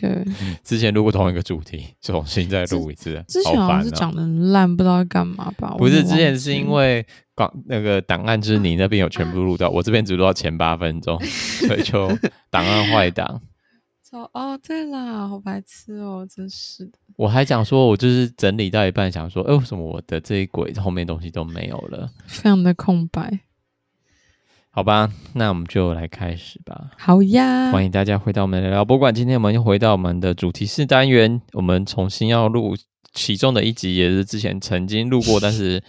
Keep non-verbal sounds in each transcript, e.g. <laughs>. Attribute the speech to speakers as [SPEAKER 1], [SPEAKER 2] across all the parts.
[SPEAKER 1] 对，<laughs>
[SPEAKER 2] 之前录过同一个主题，重新再录一次。
[SPEAKER 1] 之前好像是讲的烂，不知道干嘛吧？
[SPEAKER 2] 不是，之前是因为广那个档案就是你那边有全部录到，我这边只录到前八分钟，<laughs> 所以就档案坏档。
[SPEAKER 1] 哦，对啦，好白痴哦，真是的。
[SPEAKER 2] 我还讲说，我就是整理到一半，想说，哎，为什么我的这一轨后面东西都没有了？
[SPEAKER 1] 非常的空白。
[SPEAKER 2] 好吧，那我们就来开始吧。
[SPEAKER 1] 好呀，欢
[SPEAKER 2] 迎大家回到我们的聊博馆。今天我们又回到我们的主题式单元，我们重新要录其中的一集，也是之前曾经录过，但是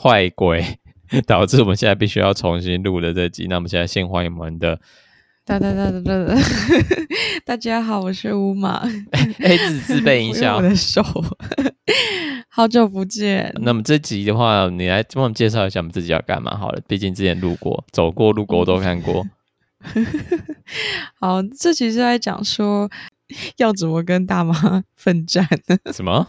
[SPEAKER 2] 坏鬼 <laughs> 导致我们现在必须要重新录的这集。那我们现在先欢迎我们的
[SPEAKER 1] 哒哒哒哒哒哒，<laughs> 大家好，我是乌马。<laughs>
[SPEAKER 2] 哎，自自备音效，
[SPEAKER 1] 我的手。好久不见。
[SPEAKER 2] 那么这集的话，你来帮我们介绍一下我们自己要干嘛好了。毕竟之前路过、走过、路过我都看过。<laughs>
[SPEAKER 1] 好，这集是在讲说要怎么跟大妈 <laughs> 奋战。
[SPEAKER 2] 什么？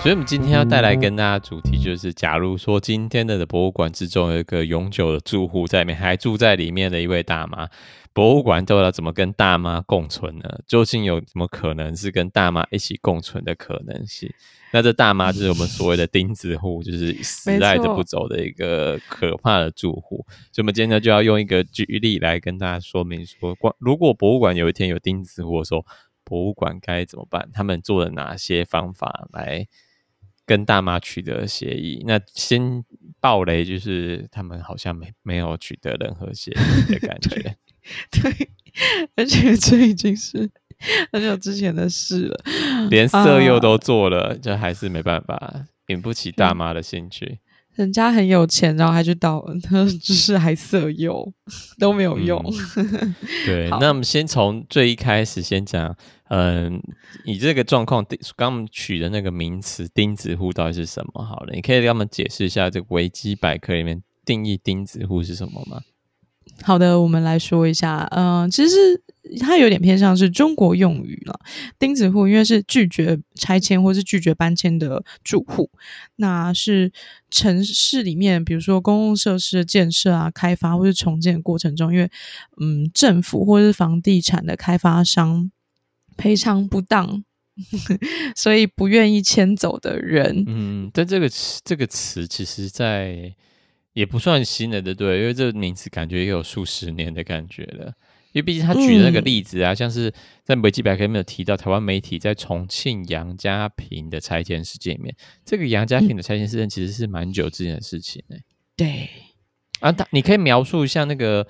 [SPEAKER 2] 所以，我们今天要带来跟大家主题就是，假如说今天的博物馆之中有一个永久的住户在里面，还住在里面的一位大妈。博物馆都要怎么跟大妈共存呢？究竟有什么可能是跟大妈一起共存的可能性？那这大妈就是我们所谓的钉子户，就是死赖着不走的一个可怕的住户。所以，我们今天呢就要用一个举例来跟大家说明说，如果博物馆有一天有钉子户的时候，博物馆该怎么办？他们做了哪些方法来跟大妈取得协议？那先爆雷，就是他们好像没没有取得任何协议的感觉。
[SPEAKER 1] 对，而且这已经是很久之前的事了，
[SPEAKER 2] 连色诱都做了，这、啊、还是没办法引不起大妈的兴趣。<laughs>
[SPEAKER 1] 人家很有钱，然后还去盗，他就是还色诱都没有用。
[SPEAKER 2] 嗯、<laughs> 对，那我们先从最一开始先讲，嗯，你这个状况，刚刚取的那个名词“钉子户”到底是什么？好了，你可以给我们解释一下这个维基百科里面定义“钉子户”是什么吗？
[SPEAKER 1] 好的，我们来说一下，嗯、其实它有点偏向是中国用语了。钉子户因为是拒绝拆迁或是拒绝搬迁的住户，那是城市里面，比如说公共设施的建设啊、开发或是重建过程中，因为嗯，政府或是房地产的开发商赔偿不当，<laughs> 所以不愿意迁走的人。
[SPEAKER 2] 嗯，但这个词，这个词其实在。也不算新的，对不对？因为这个名词感觉也有数十年的感觉了。因为毕竟他举的那个例子啊，嗯、像是在维基百科里面有提到台湾媒体在重庆杨家坪的拆迁事件里面，这个杨家坪的拆迁事件其实是蛮久之前的事情呢、欸。
[SPEAKER 1] 对
[SPEAKER 2] 啊，他你可以描述一下那个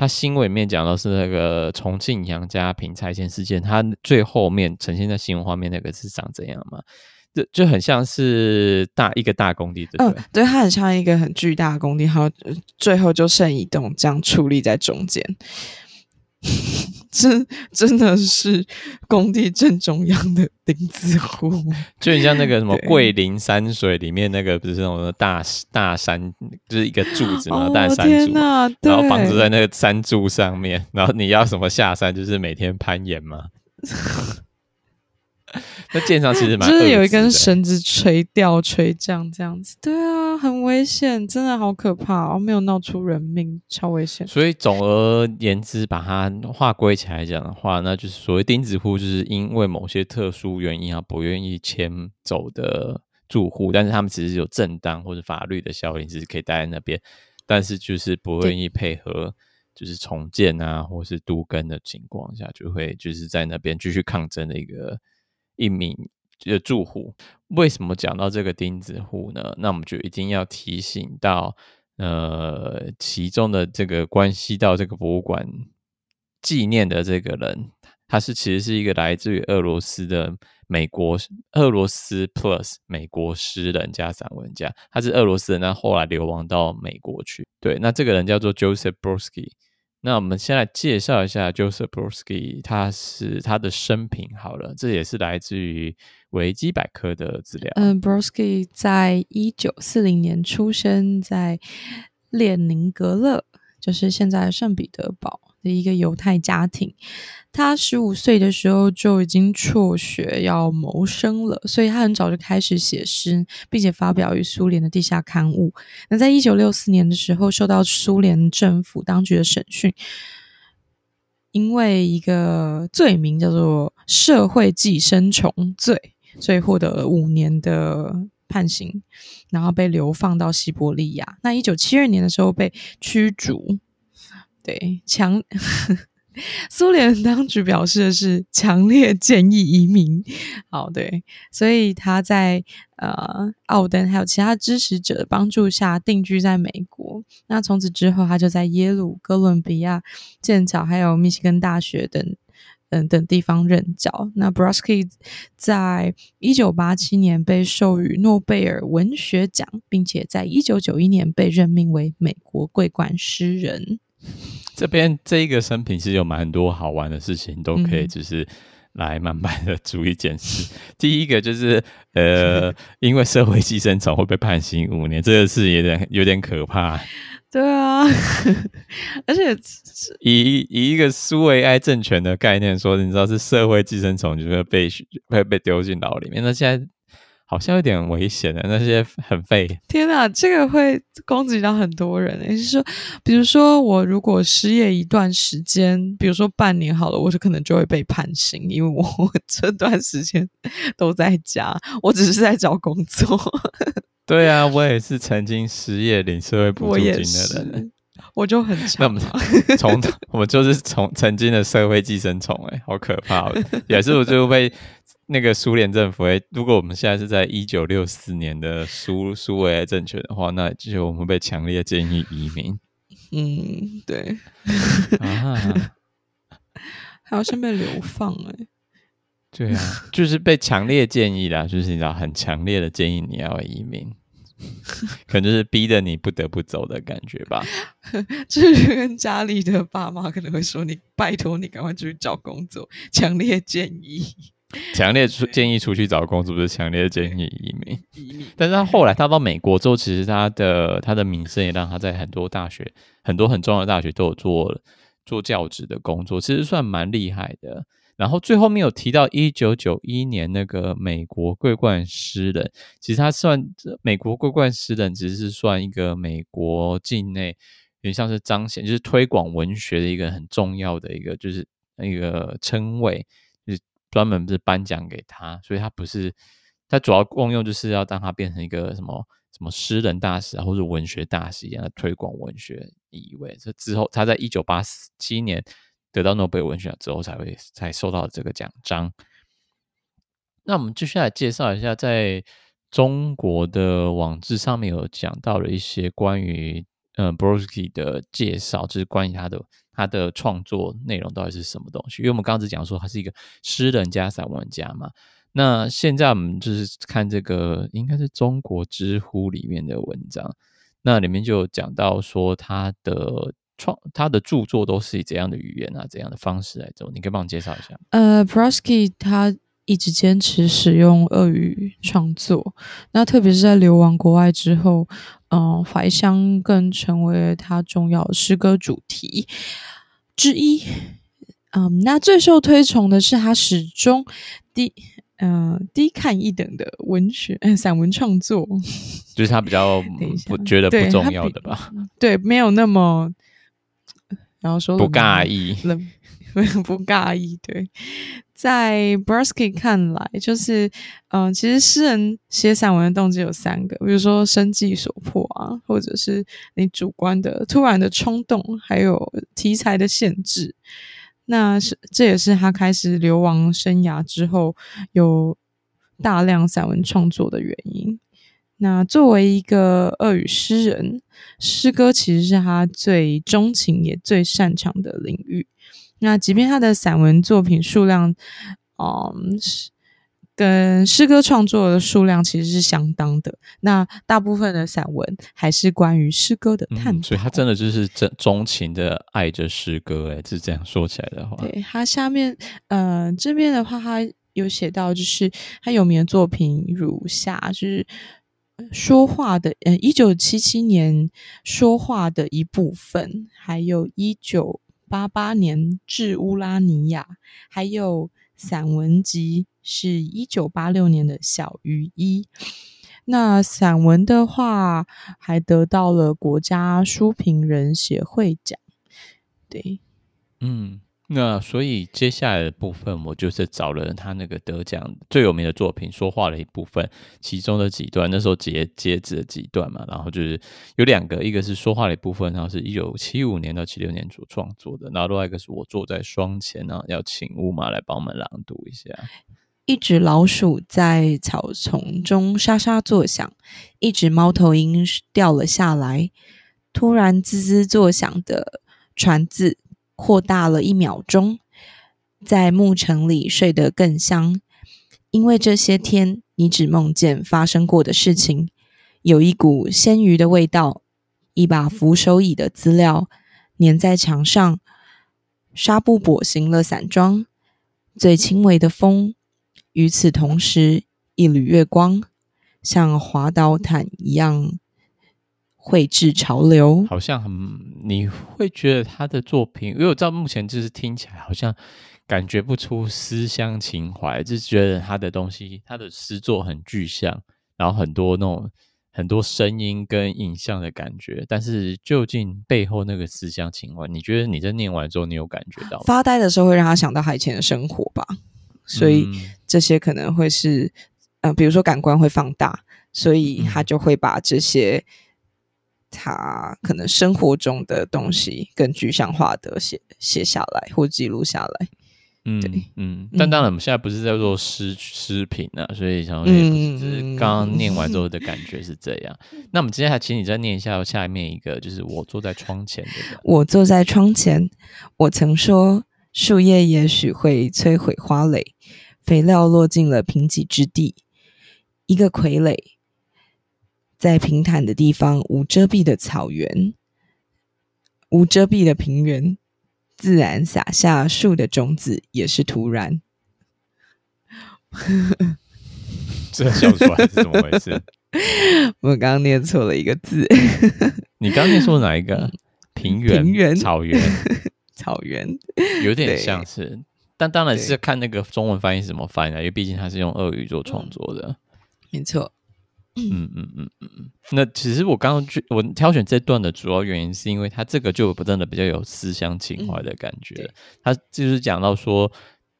[SPEAKER 2] 他新闻里面讲的是那个重庆杨家坪拆迁事件，他最后面呈现在新闻画面那个是长怎样嘛？就就很像是大一个大工地，对不对？
[SPEAKER 1] 嗯，对，它很像一个很巨大的工地，然后最后就剩一栋这样矗立在中间，<laughs> 真真的是工地正中央的钉子户，
[SPEAKER 2] 就很像那个什么桂林山水里面那个不是那种大大山，就是一个柱子嘛，大山柱，哦，然后房子在那个山柱上面，然后你要什么下山，就是每天攀岩嘛。<laughs> <laughs> 那舰上其实蛮
[SPEAKER 1] 就是有一根绳子垂吊垂降这样子，对啊，很危险，真的好可怕哦，没有闹出人命，超危险。
[SPEAKER 2] 所以总而言之，把它划归起来讲的话，那就是所谓钉子户，就是因为某些特殊原因啊，不愿意迁走的住户，但是他们其实有正当或者法律的效应，是可以待在那边，但是就是不愿意配合，就是重建啊，或是都根的情况下，就会就是在那边继续抗争的一个。一名的住户，为什么讲到这个钉子户呢？那我们就一定要提醒到，呃，其中的这个关系到这个博物馆纪念的这个人，他是其实是一个来自于俄罗斯的美国俄罗斯 Plus 美国诗人加散文家，他是俄罗斯人，那后来流亡到美国去。对，那这个人叫做 Joseph Brodsky。那我们先来介绍一下 Joseph Brodsky，他是他的生平好了，这也是来自于维基百科的资料。
[SPEAKER 1] 嗯，Brodsky 在一九四零年出生在列宁格勒，就是现在圣彼得堡的一个犹太家庭。他十五岁的时候就已经辍学要谋生了，所以他很早就开始写诗，并且发表于苏联的地下刊物。那在一九六四年的时候，受到苏联政府当局的审讯，因为一个罪名叫做“社会寄生虫罪”，所以获得了五年的判刑，然后被流放到西伯利亚。那一九七二年的时候被驱逐，对，强。<laughs> 苏联当局表示的是强烈建议移民。好，对，所以他在呃奥登还有其他支持者的帮助下定居在美国。那从此之后，他就在耶鲁、哥伦比亚、剑桥还有密西根大学等等等地方任教。那 b r o s k y 在一九八七年被授予诺贝尔文学奖，并且在一九九一年被任命为美国桂冠诗人。<laughs>
[SPEAKER 2] 这边这一个生平其实有蛮多好玩的事情，都可以就是来慢慢的逐一检视。嗯、<laughs> 第一个就是呃，<laughs> 因为社会寄生虫会被判刑五年，这个是有点有点可怕。
[SPEAKER 1] 对啊，而且
[SPEAKER 2] 以以一个苏维埃政权的概念说，你知道是社会寄生虫就会被会被丢进牢里面。那现在。好像有点危险的，那些很废。
[SPEAKER 1] 天哪，这个会攻击到很多人。也就是说，比如说我如果失业一段时间，比如说半年好了，我就可能就会被判刑，因为我，<laughs> 我这段时间都在家，我只是在找工作。
[SPEAKER 2] 对啊，我也是曾经失业领社会补助金的人，
[SPEAKER 1] 我，就很
[SPEAKER 2] 那么从我们就是从曾经的社会寄生虫，哎，好可怕，也是我就被。那个苏联政府，诶，如果我们现在是在一九六四年的苏 <laughs> 苏维埃政权的话，那就我们被强烈建议移民。<laughs>
[SPEAKER 1] 嗯，对。啊，还要先被流放诶。<laughs>
[SPEAKER 2] 对啊，就是被强烈建议啦，就是你知道，很强烈的建议你要移民，可能就是逼得你不得不走的感觉吧。
[SPEAKER 1] 就是跟家里的爸妈可能会说你：“你拜托你赶快出去找工作。”强烈建议。<laughs>
[SPEAKER 2] 强烈出建议出去找工作，不是强烈建议移民。移民，但是他后来他到美国之后，其实他的他的名声也让他在很多大学、很多很重要的大学都有做做教职的工作，其实算蛮厉害的。然后最后面有提到一九九一年那个美国桂冠诗人，其实他算美国桂冠诗人，只是算一个美国境内，有点像是彰显就是推广文学的一个很重要的一个就是那个称谓。专门是颁奖给他，所以他不是他主要功用就是要让他变成一个什么什么诗人大使啊，或者文学大使一样的推广文学意味。这之后，他在一九八七年得到诺贝尔文学奖之后，才会才收到这个奖章。那我们接下来介绍一下，在中国的网志上面有讲到了一些关于嗯，Brosky 的介绍，就是关于他的。他的创作内容到底是什么东西？因为我们刚刚只讲说他是一个诗人加散文家嘛。那现在我们就是看这个，应该是中国知乎里面的文章，那里面就讲到说他的创、他的著作都是以怎样的语言啊、怎样的方式来做？你可以帮我介绍一下。
[SPEAKER 1] 呃，Brosky 他一直坚持使用俄语创作，那特别是在流亡国外之后，嗯、呃，怀乡更成为了他重要的诗歌主题。之一，嗯，那最受推崇的是他始终低，嗯、呃，低看一等的文学，嗯、呃，散文创作，<laughs>
[SPEAKER 2] 就是他比较不觉得不重要的吧？
[SPEAKER 1] 对，没有那么，然后说
[SPEAKER 2] 不尬意，<laughs>
[SPEAKER 1] 不尬意，对。在 Brosky 看来，就是，嗯、其实诗人写散文的动机有三个，比如说生计所迫啊，或者是你主观的突然的冲动，还有题材的限制。那是这也是他开始流亡生涯之后有大量散文创作的原因。那作为一个俄语诗人，诗歌其实是他最钟情也最擅长的领域。那即便他的散文作品数量，嗯，跟诗歌创作的数量其实是相当的。那大部分的散文还是关于诗歌的探讨。
[SPEAKER 2] 嗯，所以他真的就是真钟情的爱着诗歌，哎，是这样说起来的话。
[SPEAKER 1] 对，他下面，呃，这边的话，他有写到，就是他有名的作品如下，就是说话的，呃，一九七七年说话的一部分，还有一九。八八年至乌拉尼亚，还有散文集是一九八六年的小于一。那散文的话，还得到了国家书评人协会奖。对，
[SPEAKER 2] 嗯。那所以接下来的部分，我就是找了他那个得奖最有名的作品《说话》的一部分，其中的几段，那时候截截止了几段嘛，然后就是有两个，一个是说话的一部分，然后是一九七五年到七六年所创作的，然后另外一个是我坐在窗前，然后要请乌玛来帮我们朗读一下。
[SPEAKER 1] 一只老鼠在草丛中沙沙作响，一只猫头鹰掉了下来，突然滋滋作响的船字。扩大了一秒钟，在牧城里睡得更香，因为这些天你只梦见发生过的事情。有一股鲜鱼的味道，一把扶手椅的资料粘在墙上，纱布裹行了散装，最轻微的风。与此同时，一缕月光像滑倒毯一样。绘制潮流，
[SPEAKER 2] 好像很，你会觉得他的作品，因为我知道目前就是听起来好像感觉不出思乡情怀，就是觉得他的东西，他的诗作很具象，然后很多那种很多声音跟影像的感觉，但是究竟背后那个思乡情怀，你觉得你在念完之后，你有感觉到吗？
[SPEAKER 1] 发呆的时候会让他想到他以前的生活吧，所以这些可能会是，嗯、呃，比如说感官会放大，所以他就会把这些。他可能生活中的东西更具象化的写写下来或记录下来，
[SPEAKER 2] 嗯，对，嗯，但当然我们现在不是在做诗诗评啊，所以想
[SPEAKER 1] 嗯，
[SPEAKER 2] 就是刚刚念完之后的感觉是这样。嗯、那我们接下来请你再念一下下面一个，就是我坐在窗前的。
[SPEAKER 1] 我坐在窗前，我曾说树叶也许会摧毁花蕾，肥料落进了贫瘠之地，一个傀儡。在平坦的地方，无遮蔽的草原，无遮蔽的平原，自然撒下树的种子，也是突然。<laughs>
[SPEAKER 2] 这笑出来是怎么回事？<laughs>
[SPEAKER 1] 我刚刚念错了一个字。<laughs>
[SPEAKER 2] 你刚念错哪一个？平原、
[SPEAKER 1] 平原、
[SPEAKER 2] 草原、
[SPEAKER 1] 草原，
[SPEAKER 2] 有点像是，但当然是看那个中文翻译是怎么翻译的，因为毕竟它是用俄语做创作的。
[SPEAKER 1] 没错。
[SPEAKER 2] 嗯嗯嗯嗯嗯，那其实我刚刚去我挑选这段的主要原因，是因为它这个就不真的比较有思乡情怀的感觉。它就是讲到说，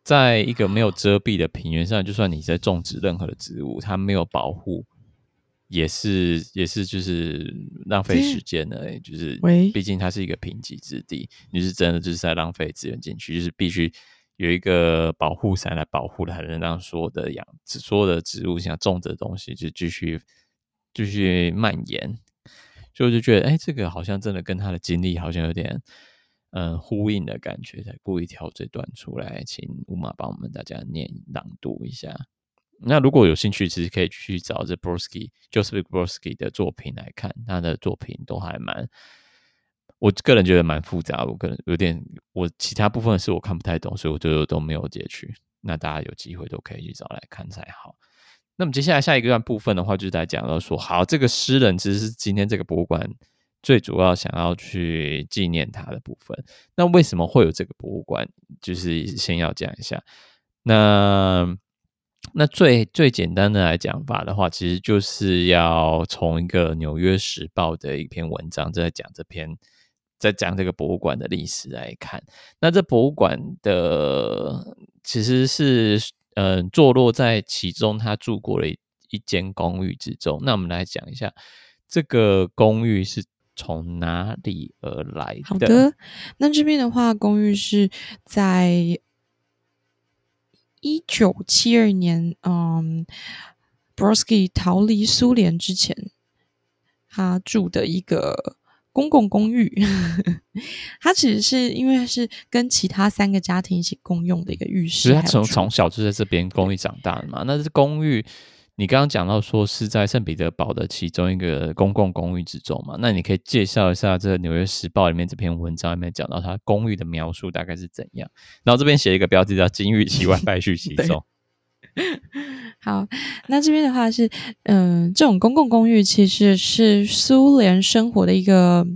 [SPEAKER 2] 在一个没有遮蔽的平原上，就算你在种植任何的植物，它没有保护，也是也是就是浪费时间的。就是，毕竟它是一个贫瘠之地，你是真的就是在浪费资源进去，就是必须。有一个保护伞来保护它，才能让所有的养、所有的植物想种的东西就继续继续蔓延，所以我就觉得，哎、这个好像真的跟他的经历好像有点嗯呼应的感觉，才故意挑这段出来，请乌马帮我们大家念朗读一下。那如果有兴趣，其实可以去找这 Brosky Joseph Brosky 的作品来看，他的作品都还蛮。我个人觉得蛮复杂，我个人有点，我其他部分是我看不太懂，所以我就都没有截取。那大家有机会都可以去找来看才好。那么接下来下一个段部分的话，就是来讲到说，好，这个诗人其实是今天这个博物馆最主要想要去纪念他的部分。那为什么会有这个博物馆？就是先要讲一下。那那最最简单的来讲法的话，其实就是要从一个《纽约时报》的一篇文章在讲这篇。在讲这个博物馆的历史来看，那这博物馆的其实是嗯、坐落在其中他住过的一间公寓之中。那我们来讲一下这个公寓是从哪里而来的？
[SPEAKER 1] 好的，那这边的话，公寓是在一九七二年，嗯，Brosky 逃离苏联之前，他住的一个。公共公寓，它其实是因为是跟其他三个家庭一起共用的一个浴室。
[SPEAKER 2] 所以他从从小就在这边公寓长大的嘛。那这公寓，你刚刚讲到说是在圣彼得堡的其中一个公共公寓之中嘛？那你可以介绍一下这《纽约时报》里面这篇文章里面讲到它公寓的描述大概是怎样？然后这边写一个标题叫“金玉其外，败絮其 <laughs> 中”。<laughs>
[SPEAKER 1] 好，那这边的话是，嗯、这种公共公寓其实是苏联生活的一个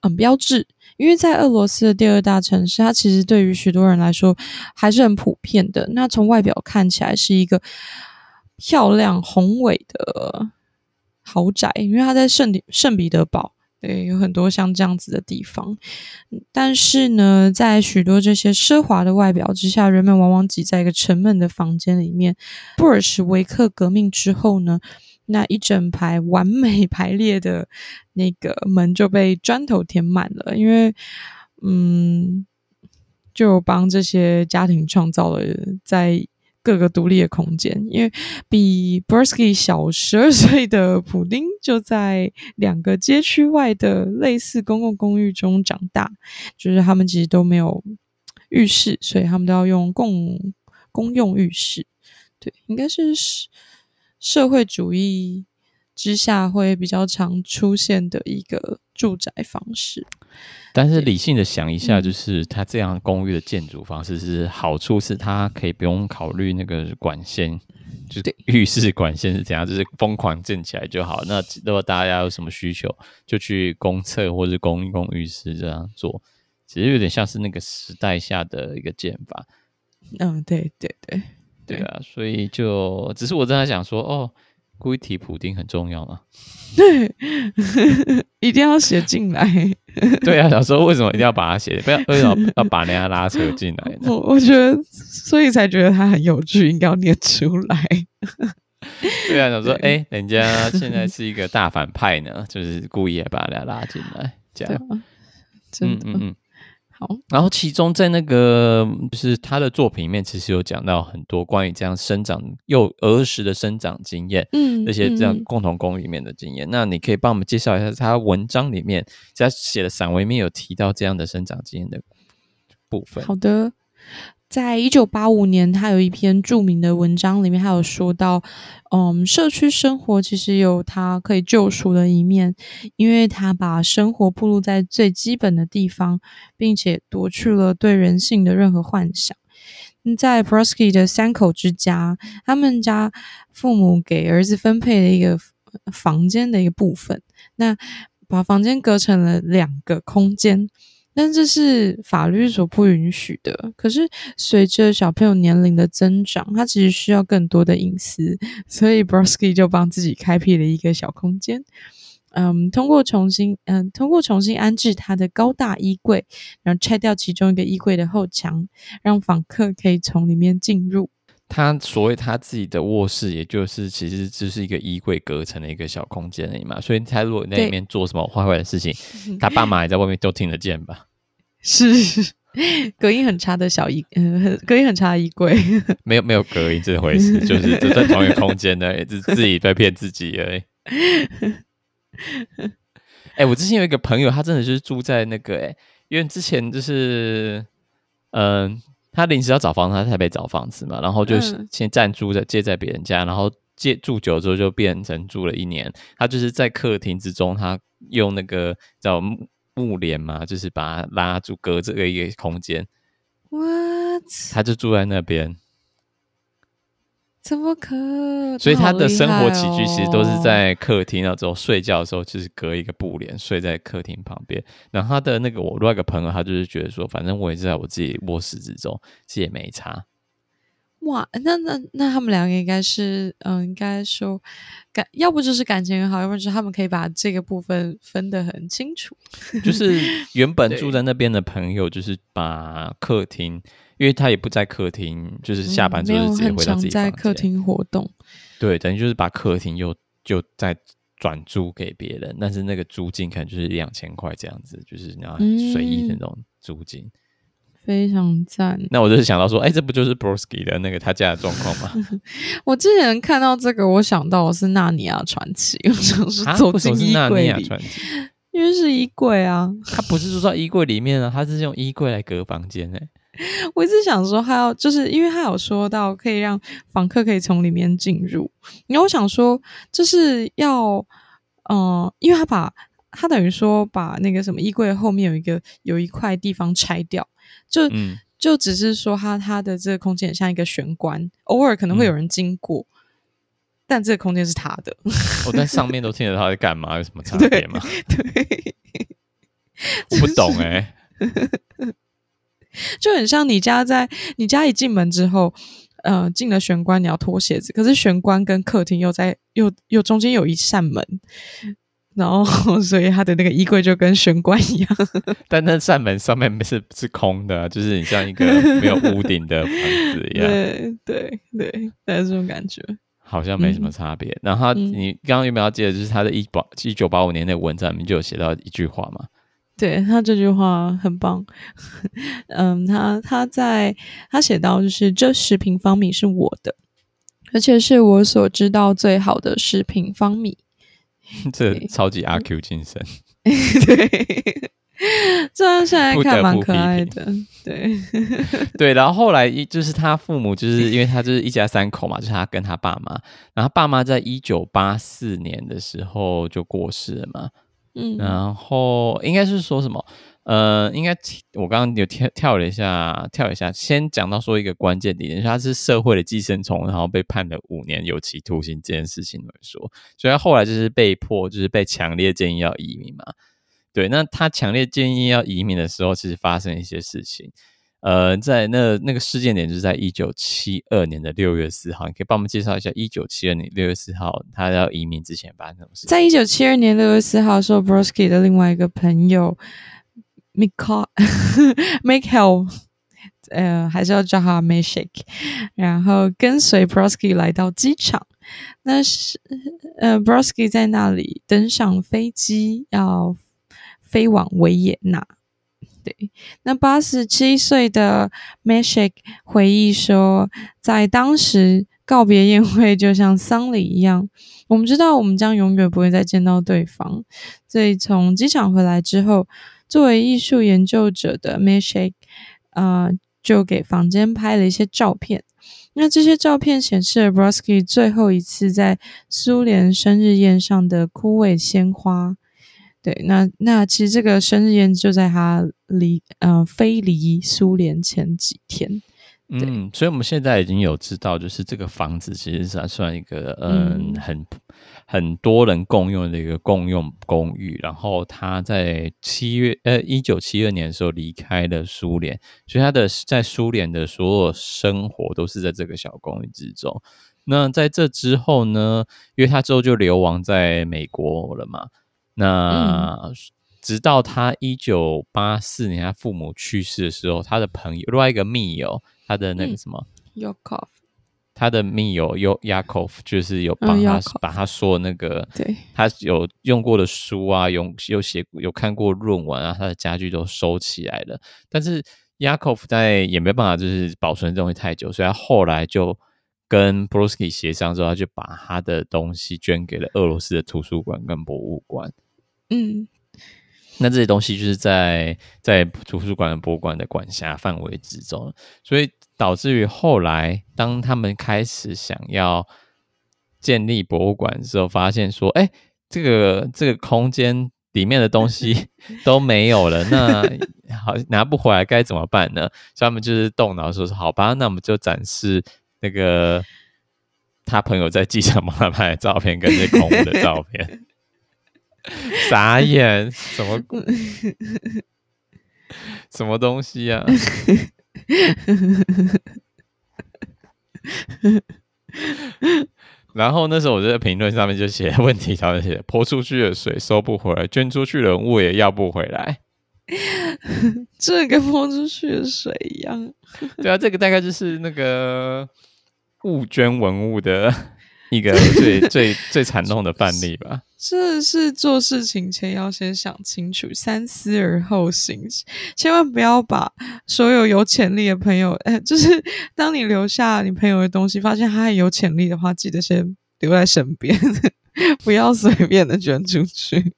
[SPEAKER 1] 嗯标志，因为在俄罗斯的第二大城市，它其实对于许多人来说还是很普遍的。那从外表看起来是一个漂亮宏伟的豪宅，因为它在圣圣彼得堡。对，有很多像这样子的地方，但是呢，在许多这些奢华的外表之下，人们往往挤在一个沉闷的房间里面。布尔什维克革命之后呢，那一整排完美排列的那个门就被砖头填满了，因为，嗯，就帮这些家庭创造了在。各个独立的空间，因为比 Bursky 小十二岁的普丁就在两个街区外的类似公共公寓中长大，就是他们其实都没有浴室，所以他们都要用共公用浴室。对，应该是社会主义之下会比较常出现的一个住宅方式。
[SPEAKER 2] 但是理性的想一下，就是它这样公寓的建筑方式是好处是它可以不用考虑那个管线，就是 <laughs> 浴室管线是怎样，就是疯狂建起来就好。那如果大家有什么需求，就去公厕或者公共浴室这样做，其实有点像是那个时代下的一个建法。
[SPEAKER 1] 嗯，对对对
[SPEAKER 2] 对啊，所以就只是我正在想说，哦。故意提普丁很重要吗？
[SPEAKER 1] 对，<laughs> 一定要写进来。<laughs>
[SPEAKER 2] 对啊，想说为什么一定要把它写？不要为什么要把人家拉扯进来呢？<laughs>
[SPEAKER 1] 我我觉得，所以才觉得他很有趣，应该要念出来。
[SPEAKER 2] 对啊，想说，哎、欸，人家现在是一个大反派呢，就是故意把人家拉进来，这样。
[SPEAKER 1] 真的。嗯嗯嗯
[SPEAKER 2] 然后其中在那个就是他的作品里面，其实有讲到很多关于这样生长幼儿时的生长经验，嗯，那些这样共同公寓里面的经验。嗯、那你可以帮我们介绍一下他文章里面，在写的散文里面有提到这样的生长经验的部分。
[SPEAKER 1] 好的。在一九八五年，他有一篇著名的文章，里面他有说到，嗯，社区生活其实有它可以救赎的一面，因为他把生活暴露在最基本的地方，并且夺去了对人性的任何幻想。在 Prosky 的三口之家，他们家父母给儿子分配了一个房间的一个部分，那把房间隔成了两个空间。但这是法律所不允许的。可是随着小朋友年龄的增长，他其实需要更多的隐私，所以 Brodsky 就帮自己开辟了一个小空间。嗯，通过重新嗯，通过重新安置他的高大衣柜，然后拆掉其中一个衣柜的后墙，让访客可以从里面进入。
[SPEAKER 2] 他所谓他自己的卧室，也就是其实只是一个衣柜隔成的一个小空间而已嘛。所以他如果在里面做什么坏坏的事情，<laughs> 他爸妈也在外面都听得见吧？
[SPEAKER 1] 是隔音很差的小衣，嗯，<laughs> 隔音很差的衣柜，<laughs>
[SPEAKER 2] 没有没有隔音这回事，就是就在同一个空间的，<laughs> 只是自己在骗自己而已。哎、欸，我之前有一个朋友，他真的就是住在那个、欸，哎，因为之前就是，嗯、呃。他临时要找房子，他在台北找房子嘛，然后就是先暂住在借在别人家，然后借住久之后就变成住了一年。他就是在客厅之中，他用那个叫木木帘嘛，就是把它拉住隔这个一个空间。What？他就住在那边。
[SPEAKER 1] 怎么可？
[SPEAKER 2] 所以他的生活起居其实都是在客厅，然后睡觉的时候就是隔一个布帘睡在客厅旁边。然后他的那个我另外一个朋友，他就是觉得说，反正我也是在我自己卧室之中，其实也没差。
[SPEAKER 1] 哇，那那那他们两个应该是，嗯，应该说感，要不就是感情很好，要不就是他们可以把这个部分分得很清楚。
[SPEAKER 2] 就是 <laughs> 原本住在那边的朋友，就是把客厅。因为他也不在客厅，就是下班之后就直接回到自己房间。
[SPEAKER 1] 在客厅活动，
[SPEAKER 2] 对，等于就是把客厅又就再转租给别人，但是那个租金可能就是一两千块这样子，就是然后随意的那种租金，嗯、
[SPEAKER 1] 非常赞。
[SPEAKER 2] 那我就是想到说，哎，这不就是 Brodsky 的那个他家的状况吗？<laughs>
[SPEAKER 1] 我之前看到这个，我想到的是《纳尼亚传奇》，我想是走进衣柜里，因为是衣柜啊。
[SPEAKER 2] 他不是住在衣柜里面啊，他是用衣柜来隔房间诶、欸。<laughs>
[SPEAKER 1] 我一直想说，他要就是因为他有说到可以让访客可以从里面进入，然后我想说，就是要，嗯、呃，因为他把他等于说把那个什么衣柜后面有一个有一块地方拆掉，就、嗯、就只是说他他的这个空间很像一个玄关，偶尔可能会有人经过，嗯、但这个空间是他的。
[SPEAKER 2] 我在上面都听得到他在干嘛，有什么差 <laughs> 别吗？
[SPEAKER 1] 对。对
[SPEAKER 2] 我不懂哎、
[SPEAKER 1] 欸，<laughs> 就很像你家在你家一进门之后，呃，进了玄关你要脱鞋子，可是玄关跟客厅又在又又中间有一扇门。然后，所以他的那个衣柜就跟玄关一样，<laughs>
[SPEAKER 2] 但那扇门上面是是空的，就是你像一个没有屋顶的房子一样。
[SPEAKER 1] 对 <laughs> 对对，有这种感觉，
[SPEAKER 2] 好像没什么差别。嗯、然后他，你刚刚有没有记得，就是他的一八一九八五年那个文章里面就有写到一句话嘛？
[SPEAKER 1] 对，他这句话很棒。<laughs> 嗯，他他在他写到就是这十平方米是我的，而且是我所知道最好的十平方米。<laughs>
[SPEAKER 2] 这超级阿 Q 精神，<laughs>
[SPEAKER 1] 对，这样现在看蛮可爱的，对，<laughs>
[SPEAKER 2] 对。然后后来一就是他父母，就是因为他就是一家三口嘛，就是他跟他爸妈。然后爸妈在一九八四年的时候就过世了嘛，嗯，然后应该是说什么？呃，应该我刚刚有跳跳了一下，跳一下，先讲到说一个关键点，就是他是社会的寄生虫，然后被判了五年有期徒刑这件事情来说，所以他后来就是被迫，就是被强烈建议要移民嘛。对，那他强烈建议要移民的时候，其实发生一些事情。呃，在那那个事件点就是在一九七二年的六月四号，你可以帮我们介绍一下一九七二年六月四号他要移民之前发生什么事？
[SPEAKER 1] 在一九七二年六月四号的时候 Brosky 的另外一个朋友。<laughs> Make help，呃，还是要叫他 Meshek 然后跟随 Brosky 来到机场。那是呃，Brosky 在那里登上飞机，要飞往维也纳。对，那八十七岁的 Meshek 回忆说，在当时告别宴会就像丧礼一样。我们知道，我们将永远不会再见到对方。所以从机场回来之后。作为艺术研究者的 Meshek 啊、呃，就给房间拍了一些照片。那这些照片显示了 Brodsky 最后一次在苏联生日宴上的枯萎鲜花。对，那那其实这个生日宴就在他离呃飞离苏联前几天。
[SPEAKER 2] 嗯，所以我们现在已经有知道，就是这个房子其实是算一个嗯，嗯很很多人共用的一个共用公寓。然后他在七月呃一九七二年的时候离开了苏联，所以他的在苏联的所有生活都是在这个小公寓之中。那在这之后呢，因为他之后就流亡在美国了嘛，那。嗯直到他一九八四年他父母去世的时候，他的朋友另外一个密友，他的那个什么
[SPEAKER 1] ，Yakov，
[SPEAKER 2] 他的密友 Yakov 就是有帮他、嗯、把他说那个，对，他有用过的书啊，有有写有看过论文啊，他的家具都收起来了。但是 Yakov 在也没办法就是保存这东西太久，所以他后来就跟 Brodsky 协商之后，他就把他的东西捐给了俄罗斯的图书馆跟博物馆。嗯。那这些东西就是在在图书馆博物馆的管辖范围之中，所以导致于后来，当他们开始想要建立博物馆的时候，发现说，哎，这个这个空间里面的东西 <laughs> 都没有了，那好拿不回来该怎么办呢？所以他们就是动脑说，说好吧，那我们就展示那个他朋友在机场帮他拍的照片跟这空屋的照片。<laughs> <laughs> 傻眼，什么什么东西呀、啊？<laughs> 然后那时候我就在评论上面就写问题，上面写泼出去的水收不回来，捐出去的物也要不回来。
[SPEAKER 1] 这跟泼出去的水一样。
[SPEAKER 2] 对啊，这个大概就是那个物捐文物的。一个最 <laughs> 最最惨痛的范例吧。
[SPEAKER 1] 这是做事情前要先想清楚，三思而后行，千万不要把所有有潜力的朋友，哎，<laughs> 就是当你留下你朋友的东西，发现他还有潜力的话，记得先留在身边，<laughs> 不要随便的捐出去。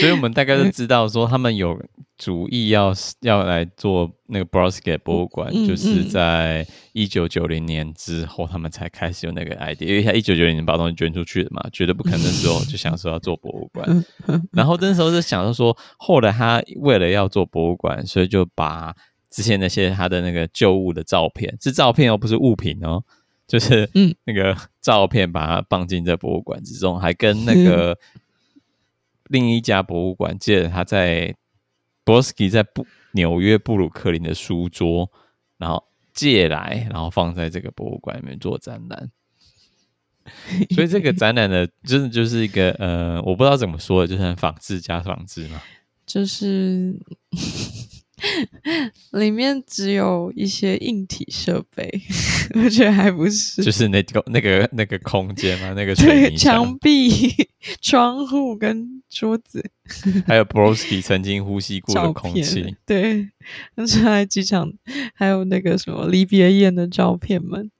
[SPEAKER 2] 所以我们大概都知道说他们有。主意要要来做那个 Brodsky 博物馆，嗯嗯、就是在一九九零年之后，他们才开始有那个 idea，因为他一九九零年把东西捐出去的嘛，觉得不可能的时候，就想说要做博物馆。然后那时候就想着说，后来他为了要做博物馆，所以就把之前那些他的那个旧物的照片，是照片哦，不是物品哦，就是嗯那个照片，把它放进这博物馆之中，还跟那个另一家博物馆借了他在。罗斯基在布纽约布鲁克林的书桌，然后借来，然后放在这个博物馆里面做展览。所以这个展览的，真的就是一个呃，我不知道怎么说的，就是仿制加仿制嘛，
[SPEAKER 1] 就是。<laughs> 里面只有一些硬体设备，我觉得还不是，
[SPEAKER 2] 就是那个那个那个空间嘛，那个
[SPEAKER 1] 对墙壁、窗户跟桌子，
[SPEAKER 2] 还有 Brodsky 曾经呼吸过的空气，
[SPEAKER 1] 对，那是在机场，还有那个什么离别宴的照片们，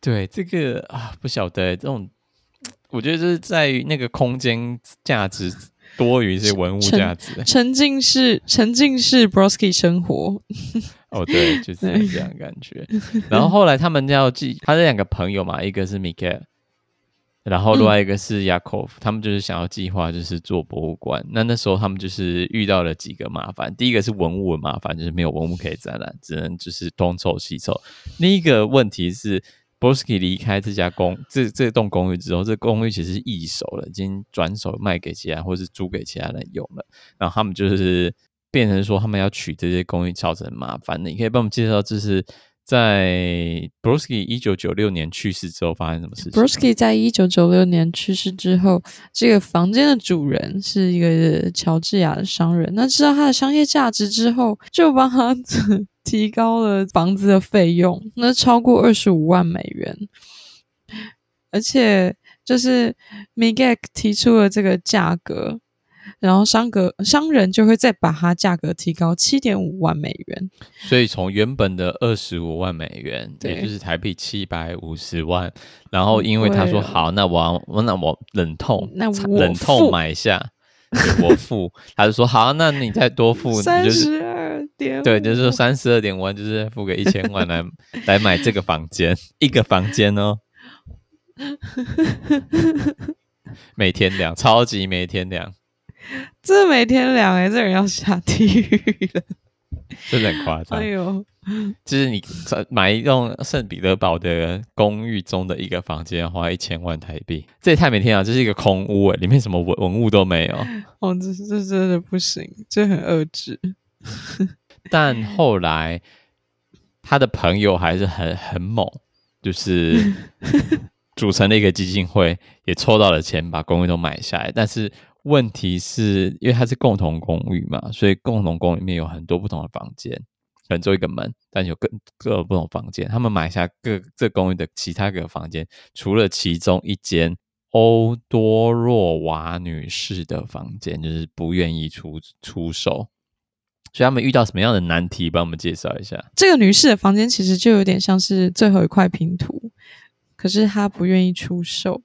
[SPEAKER 2] 对，这个啊不晓得这种，我觉得就是在于那个空间价值。多于一些文物价值，
[SPEAKER 1] 沉浸式沉浸式 Brodsky 生活。
[SPEAKER 2] 哦，对，就是这样感觉。然后后来他们要记他这两个朋友嘛，一个是 Mikael，然后另外一个是 Yakov，、嗯、他们就是想要计划就是做博物馆。那那时候他们就是遇到了几个麻烦，第一个是文物的麻烦，就是没有文物可以展览，只能就是东凑西凑。另一个问题是。Brosky 离开这家公这这栋公寓之后，这公寓其实是易手了，已经转手卖给其他或是租给其他人用了。然后他们就是变成说，他们要取这些公寓造成麻烦。你可以帮我们介绍，这是在 Brosky 一九九六年去世之后发生什么事情
[SPEAKER 1] ？Brosky 在一九九六年去世之后，这个房间的主人是一个乔治亚的商人。那知道他的商业价值之后，就帮他。<laughs> 提高了房子的费用，那超过二十五万美元，而且就是 Miguel 提出了这个价格，然后商格商人就会再把它价格提高七点五万美元，
[SPEAKER 2] 所以从原本的二十五万美元，也就是台币七百五十万，然后因为他说好，那我我那我忍痛
[SPEAKER 1] 那我
[SPEAKER 2] 忍痛买下。我付，他就说好，那你再多付，
[SPEAKER 1] 三十二点，
[SPEAKER 2] 对，就是说三十二点五万，就是付个一千万来 <laughs> 来买这个房间，一个房间哦，<laughs> 每天量，超级每天量，
[SPEAKER 1] 这每天量哎，这人要下地狱了，
[SPEAKER 2] 真的很夸张，
[SPEAKER 1] 哎呦。
[SPEAKER 2] 就是你买一栋圣彼得堡的公寓中的一个房间，花一千万台币，这也太每天了！这是一个空屋诶，里面什么文文物都没有。
[SPEAKER 1] 哦，这这真的不行，这很恶质。<laughs>
[SPEAKER 2] 但后来他的朋友还是很很猛，就是组成了一个基金会，也凑到了钱，把公寓都买下来。但是问题是因为它是共同公寓嘛，所以共同公寓里面有很多不同的房间。可能做一个门，但有各各不同房间。他们买下各这公寓的其他个房间，除了其中一间欧多若娃女士的房间，就是不愿意出出售。所以他们遇到什么样的难题？帮我们介绍一下。
[SPEAKER 1] 这个女士的房间其实就有点像是最后一块拼图，可是她不愿意出售。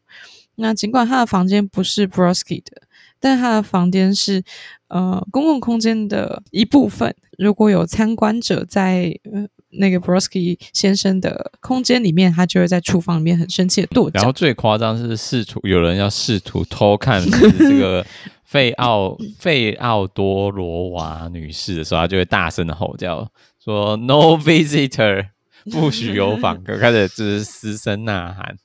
[SPEAKER 1] 那尽管她的房间不是 Brosky 的。但她的房间是呃公共空间的一部分。如果有参观者在那个 Brodsky 先生的空间里面，他就会在厨房里面很生气的跺脚。
[SPEAKER 2] 然后最夸张是试图有人要试图偷看这个 <laughs> 费奥费奥多罗娃女士的时候，他就会大声的吼叫说 “No visitor”，<laughs> 不许有访客，开始就是嘶声呐喊。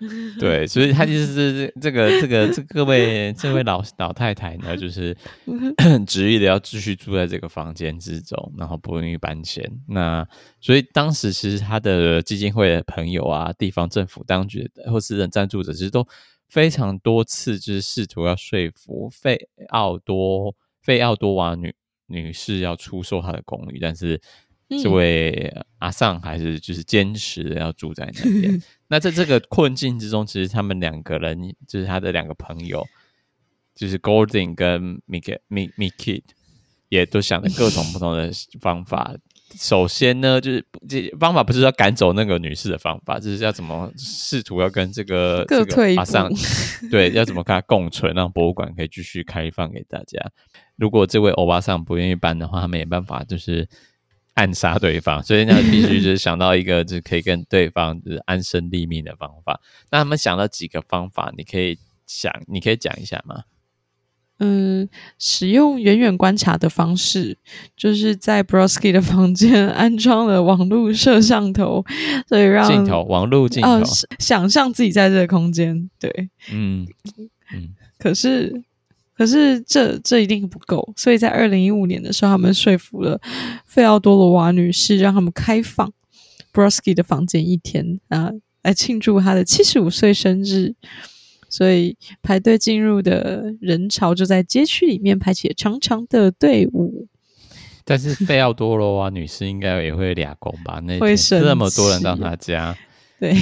[SPEAKER 2] <laughs> 对，所以他就是 <laughs> 这个这个这各位这位老老太太呢，就是 <coughs> 执意的要继续住在这个房间之中，然后不愿意搬迁。那所以当时其实他的基金会的朋友啊，地方政府当局或私人赞助者，其实都非常多次就是试图要说服费奥多费奥多瓦女女士要出售她的公寓，但是。这位阿尚还是就是坚持的要住在那边。<laughs> 那在这个困境之中，其实他们两个人就是他的两个朋友，就是 Gordon 跟 Miguel Miguel 也都想了各种不同的方法。首先呢，就是这方法不是要赶走那个女士的方法，就是要怎么试图要跟这个这个阿尚对，要怎么跟他共存，让博物馆可以继续开放给大家。如果这位欧巴桑不愿意搬的话，他没办法，就是。暗杀对方，所以呢，必须就是想到一个就可以跟对方就是安身立命的方法。那他们想到几个方法，你可以想，你可以讲一下吗？
[SPEAKER 1] 嗯，使用远远观察的方式，就是在 Brodsky 的房间安装了网络摄像头，所以让
[SPEAKER 2] 镜头网络镜头、呃、
[SPEAKER 1] 想象自己在这个空间。对，
[SPEAKER 2] 嗯嗯，
[SPEAKER 1] 可是。可是这这一定不够，所以在二零一五年的时候，他们说服了费奥多罗娃女士，让他们开放 Brodsky 的房间一天啊，来庆祝他的七十五岁生日。所以排队进入的人潮就在街区里面排起了长长的队伍。
[SPEAKER 2] 但是费奥多罗娃女士应该也会俩工吧？那
[SPEAKER 1] 会
[SPEAKER 2] 这么多人到她家，
[SPEAKER 1] 对。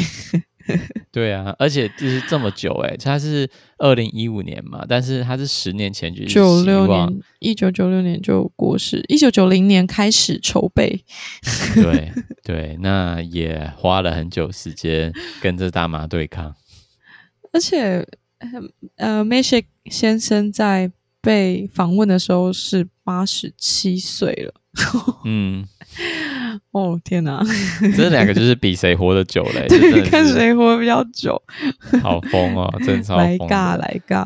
[SPEAKER 1] <laughs>
[SPEAKER 2] 对啊，而且就是这么久哎，他是二零一五年嘛，但是他是十年前就
[SPEAKER 1] 九六年，一九九六年就过世，一九九零年开始筹备。<laughs>
[SPEAKER 2] 对对，那也花了很久时间跟这大妈对抗。<laughs>
[SPEAKER 1] 而且，呃，Mesik 先生在被访问的时候是八十七岁了。
[SPEAKER 2] 嗯。<laughs>
[SPEAKER 1] 哦天哪！
[SPEAKER 2] 这两个就是比谁活得久嘞，<laughs>
[SPEAKER 1] 对，看谁活得比较久。
[SPEAKER 2] 好疯哦，真 <laughs> 超疯！
[SPEAKER 1] 来尬来尬，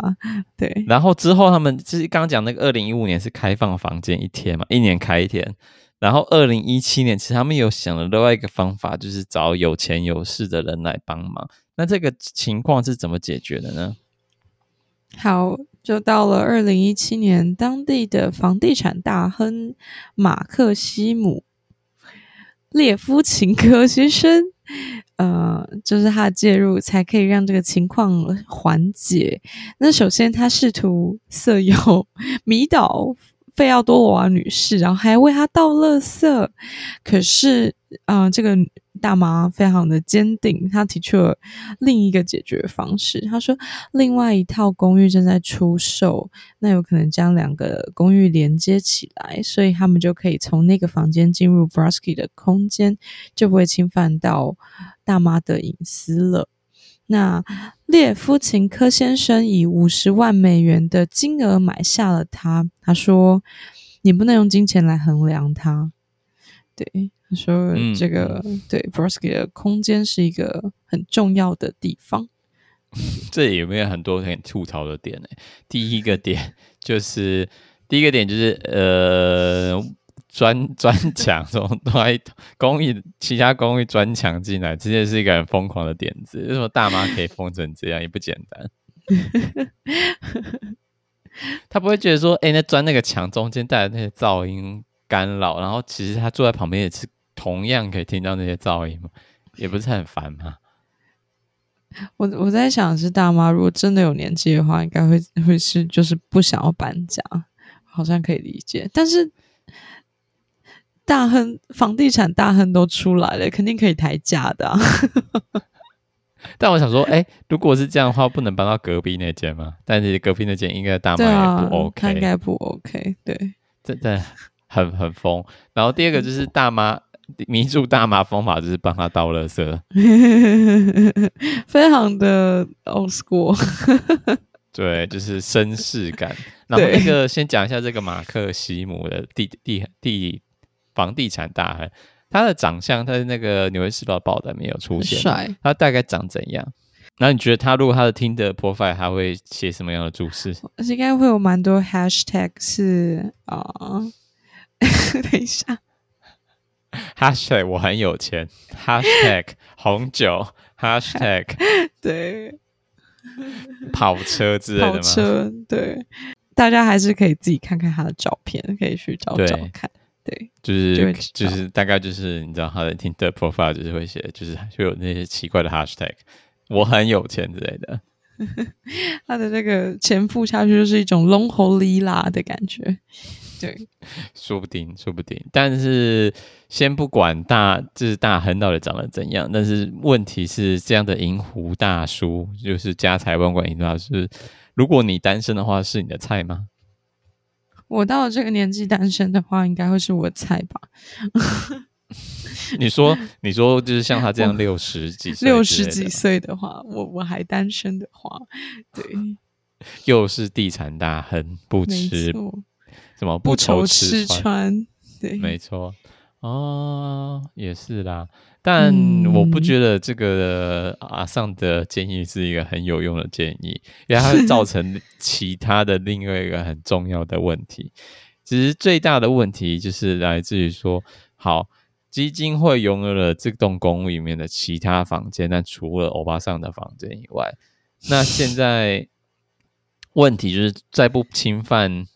[SPEAKER 1] 对。
[SPEAKER 2] 然后之后他们就是刚刚讲那个二零一五年是开放房间一天嘛，一年开一天。然后二零一七年其实他们有想了另外一个方法，就是找有钱有势的人来帮忙。那这个情况是怎么解决的呢？
[SPEAKER 1] 好，就到了二零一七年，当地的房地产大亨马克西姆。列夫琴科先生，呃，就是他的介入才可以让这个情况缓解。那首先，他试图色诱 <laughs> 迷倒费奥多罗娃女士，然后还为她倒垃圾。可是，嗯、这个。大妈非常的坚定，她提出了另一个解决方式。她说，另外一套公寓正在出售，那有可能将两个公寓连接起来，所以他们就可以从那个房间进入 Brodsky 的空间，就不会侵犯到大妈的隐私了。那列夫琴科先生以五十万美元的金额买下了它。他说：“你不能用金钱来衡量它。”对。说这个、嗯、对 Brodsky 的空间是一个很重要的地方。<laughs>
[SPEAKER 2] 这里有没有很多很吐槽的点呢？第一个点就是，第一个点就是，呃，砖砖墙从外公寓其他公寓砖墙进来，这件是一个很疯狂的点子。为什么大妈可以疯成这样，也不简单。<laughs> 他不会觉得说，哎，那砖那个墙中间带来那些噪音干扰，然后其实他坐在旁边也是。同样可以听到那些噪音吗？也不是很烦吗？
[SPEAKER 1] 我我在想，是大妈如果真的有年纪的话，应该会会是就是不想要搬家，好像可以理解。但是大亨房地产大亨都出来了，肯定可以抬价的啊。<laughs>
[SPEAKER 2] 但我想说，哎、欸，如果是这样的话，不能搬到隔壁那间吗？但是隔壁那间应该大妈也不 OK，啊、应该不
[SPEAKER 1] OK。对，
[SPEAKER 2] 真的很很疯。然后第二个就是大妈。迷住大麻方法就是帮他倒垃圾，<laughs>
[SPEAKER 1] 非常的 old school。<laughs>
[SPEAKER 2] 对，就是绅士感。然后那个先讲一下这个马克西姆的地地地房地产大亨，他的长相，他的那个纽约时报报道没有出现，帅。他大概长怎样？那你觉得他如果他的 Tinder profile 他会写什么样的注释？<laughs>
[SPEAKER 1] 应该会有蛮多 hashtag 是啊，呃、等一下。<laughs>
[SPEAKER 2] Hashtag 我很有钱，Hashtag 红酒，Hashtag <laughs>
[SPEAKER 1] 对 <laughs>
[SPEAKER 2] 跑车之类的吗？跑
[SPEAKER 1] 车对，大家还是可以自己看看他的照片，可以去找找看。对，
[SPEAKER 2] 就是就，就是大概就是你知道他的 Tinder profile 就是会写，就是会有那些奇怪的 Hashtag，我很有钱之类的。
[SPEAKER 1] 他的那个钱付下去就是一种 long holy 啦的感觉。对，<laughs>
[SPEAKER 2] 说不定，说不定。但是先不管大，就是大亨到底长得怎样，但是问题是这样的银狐大叔，就是家财万贯银大叔，如果你单身的话，是你的菜吗？
[SPEAKER 1] 我到了这个年纪单身的话，应该会是我的菜吧？<laughs>
[SPEAKER 2] 你说，你说，就是像他这样 <laughs> 六十几岁，
[SPEAKER 1] 六十几岁的话，我我还单身的话，对，
[SPEAKER 2] 又是地产大亨，不吃。什么不愁吃穿？
[SPEAKER 1] 对，
[SPEAKER 2] 没错，哦，也是啦。但我不觉得这个阿尚的建议是一个很有用的建议，因为它会造成其他的另外一个很重要的问题。其实最大的问题就是来自于说，好，基金会拥有了这栋公寓里面的其他房间，但除了欧巴桑的房间以外，那现在。问题就是在不侵犯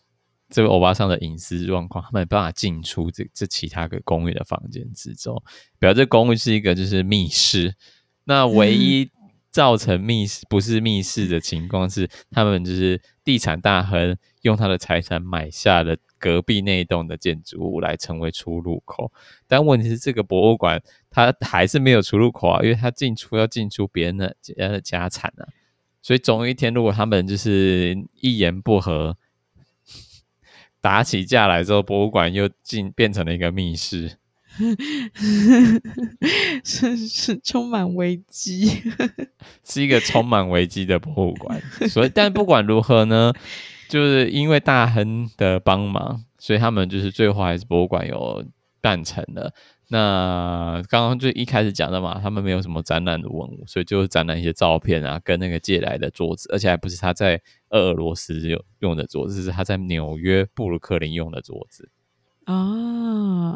[SPEAKER 2] 这个欧巴桑的隐私状况，他没办法进出这这其他个公寓的房间之中。表示这公寓是一个就是密室，那唯一造成密室不是密室的情况是，他们就是地产大亨用他的财产买下了隔壁那一栋的建筑物来成为出入口。但问题是，这个博物馆它还是没有出入口啊，因为它进出要进出别人的家的家产啊。所以总有一天，如果他们就是一言不合打起架来之后，博物馆又进变成了一个密室，<laughs>
[SPEAKER 1] 是是充满危机，<laughs>
[SPEAKER 2] 是一个充满危机的博物馆。所以，但不管如何呢，<laughs> 就是因为大亨的帮忙，所以他们就是最后还是博物馆有办成了。那刚刚就一开始讲的嘛，他们没有什么展览的文物，所以就展览一些照片啊，跟那个借来的桌子，而且还不是他在俄罗斯有用的桌子，是他在纽约布鲁克林用的桌子
[SPEAKER 1] 啊。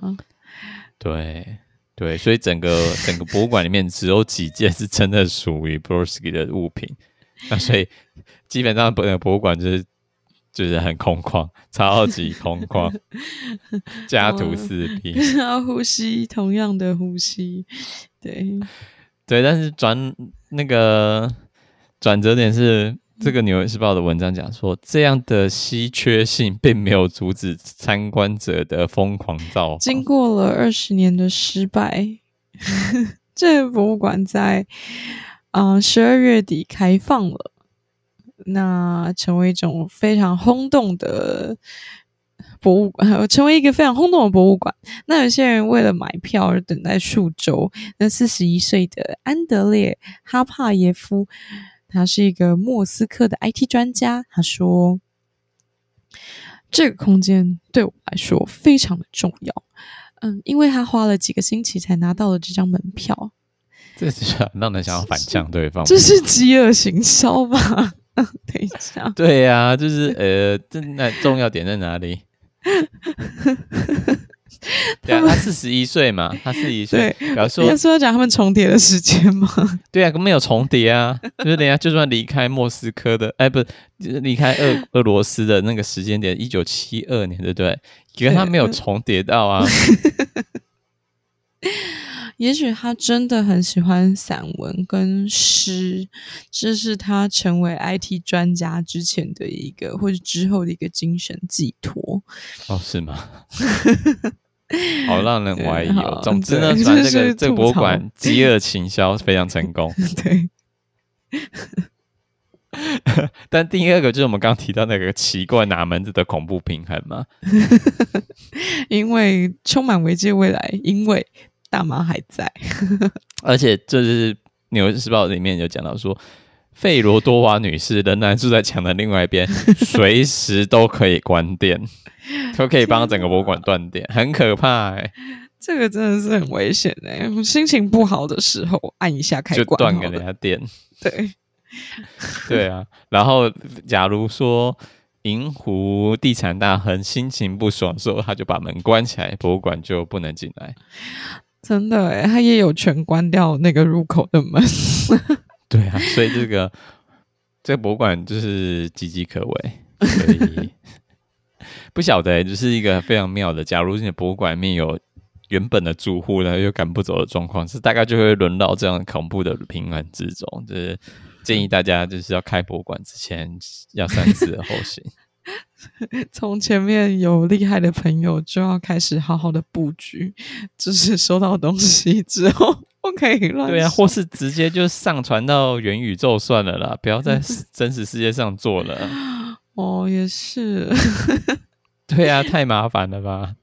[SPEAKER 2] 对对，所以整个 <laughs> 整个博物馆里面只有几件是真的属于 Brodsky 的物品，那所以基本上博博物馆就是。就是很空旷，超级空旷，<laughs> 家徒四壁，<laughs>
[SPEAKER 1] 要呼吸同样的呼吸，对
[SPEAKER 2] 对，但是转那个转折点是，这个《纽约时报》的文章讲说，这样的稀缺性并没有阻止参观者的疯狂造访。
[SPEAKER 1] 经过了二十年的失败，这个博物馆在嗯十二月底开放了。那成为一种非常轰动的博物馆，成为一个非常轰动的博物馆。那有些人为了买票而等待数周。那四十一岁的安德烈·哈帕耶夫，他是一个莫斯科的 IT 专家。他说：“这个空间对我来说非常的重要。嗯，因为他花了几个星期才拿到了这张门票。
[SPEAKER 2] 这是让人想要反向对方，
[SPEAKER 1] 这是饥饿行销吧？” <laughs> 等一下，
[SPEAKER 2] 对呀、啊，就是呃，这那重要点在哪里？<laughs> 对啊，他四十一岁嘛，他四十一岁，表示说，
[SPEAKER 1] 说要讲他们重叠的时间吗？
[SPEAKER 2] 对啊，没有重叠啊，就是人家就算离开莫斯科的，哎，不是，就是离开俄俄罗斯的那个时间点，一九七二年，对不对？跟他没有重叠到啊。<laughs>
[SPEAKER 1] 也许他真的很喜欢散文跟诗，这是他成为 IT 专家之前的一个，或者之后的一个精神寄托。
[SPEAKER 2] 哦，是吗？<laughs> 好让人怀疑哦。总之呢，反正这个这个博物馆饥饿行销非常成功。<laughs>
[SPEAKER 1] 对。<laughs>
[SPEAKER 2] 但第二个就是我们刚刚提到那个奇怪哪门子的恐怖平衡嘛？
[SPEAKER 1] 因为充满危机的未来，因为。大妈还在，<laughs>
[SPEAKER 2] 而且这是《纽约时报》里面有讲到说，费罗多娃女士仍然住在墙的另外一边，<laughs> 随时都可以关电，都可以帮整个博物馆断电，很可怕哎、欸！
[SPEAKER 1] 这个真的是很危险哎、欸！心情不好的时候按一下开关，就
[SPEAKER 2] 断给人家电。<laughs>
[SPEAKER 1] 对，
[SPEAKER 2] 对啊。然后，假如说银湖地产大亨心情不爽的时候，他就把门关起来，博物馆就不能进来。
[SPEAKER 1] 真的诶，他也有权关掉那个入口的门。<laughs>
[SPEAKER 2] 对啊，所以这个这个博物馆就是岌岌可危，所以 <laughs> 不晓得，就是一个非常妙的。假如你的博物馆里面有原本的住户然后，又赶不走的状况，是大概就会沦到这样恐怖的平衡之中。就是建议大家就是要开博物馆之前要三思而后行。<laughs>
[SPEAKER 1] 从前面有厉害的朋友，就要开始好好的布局，就是收到东西之后 <laughs> 不可以乱。
[SPEAKER 2] 对啊，或是直接就上传到元宇宙算了啦，不要在 <laughs> 真实世界上做了。
[SPEAKER 1] 哦，也是。
[SPEAKER 2] 对啊，太麻烦了吧？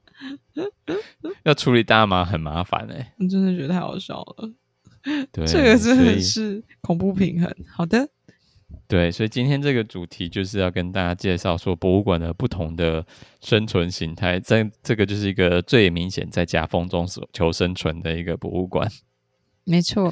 [SPEAKER 2] 要处理大麻很麻烦哎、欸，
[SPEAKER 1] 我真的觉得太好笑了。
[SPEAKER 2] 对，
[SPEAKER 1] 这个真的是恐怖平衡。好的。
[SPEAKER 2] 对，所以今天这个主题就是要跟大家介绍说博物馆的不同的生存形态。这这个就是一个最明显在夹缝中求生存的一个博物馆。<laughs>
[SPEAKER 1] 没错，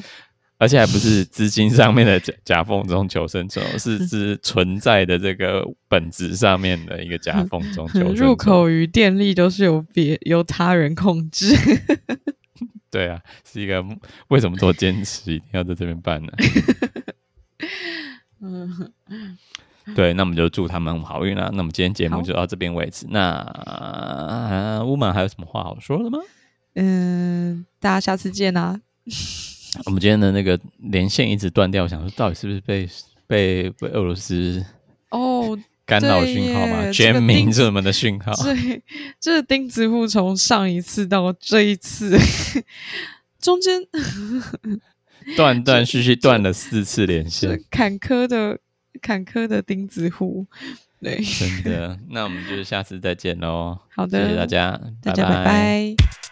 [SPEAKER 2] 而且还不是资金上面的夹夹缝中求生存，是指存在的这个本质上面的一个夹缝中求生存。
[SPEAKER 1] 入口与电力都是由别由他人控制。<laughs>
[SPEAKER 2] 对啊，是一个为什么做坚持一定要在这边办呢？<laughs>
[SPEAKER 1] 嗯，<laughs>
[SPEAKER 2] 对，那我们就祝他们好运啦。那我们今天节目就到这边为止。那乌马还有什么话好说的吗？
[SPEAKER 1] 嗯，大家下次见啊。<laughs>
[SPEAKER 2] 我们今天的那个连线一直断掉，想说到底是不是被被被俄罗斯
[SPEAKER 1] 哦
[SPEAKER 2] 干扰讯号吗？全民这么的讯号？<laughs>
[SPEAKER 1] 对，这个钉子户从上一次到这一次中间
[SPEAKER 2] 断断续续断了四次连线，
[SPEAKER 1] 坎坷的。坎坷的钉子户，对，
[SPEAKER 2] 真的。<laughs> 那我们就下次再见喽。
[SPEAKER 1] 好的，
[SPEAKER 2] 谢谢大家，
[SPEAKER 1] 大家拜拜。拜拜。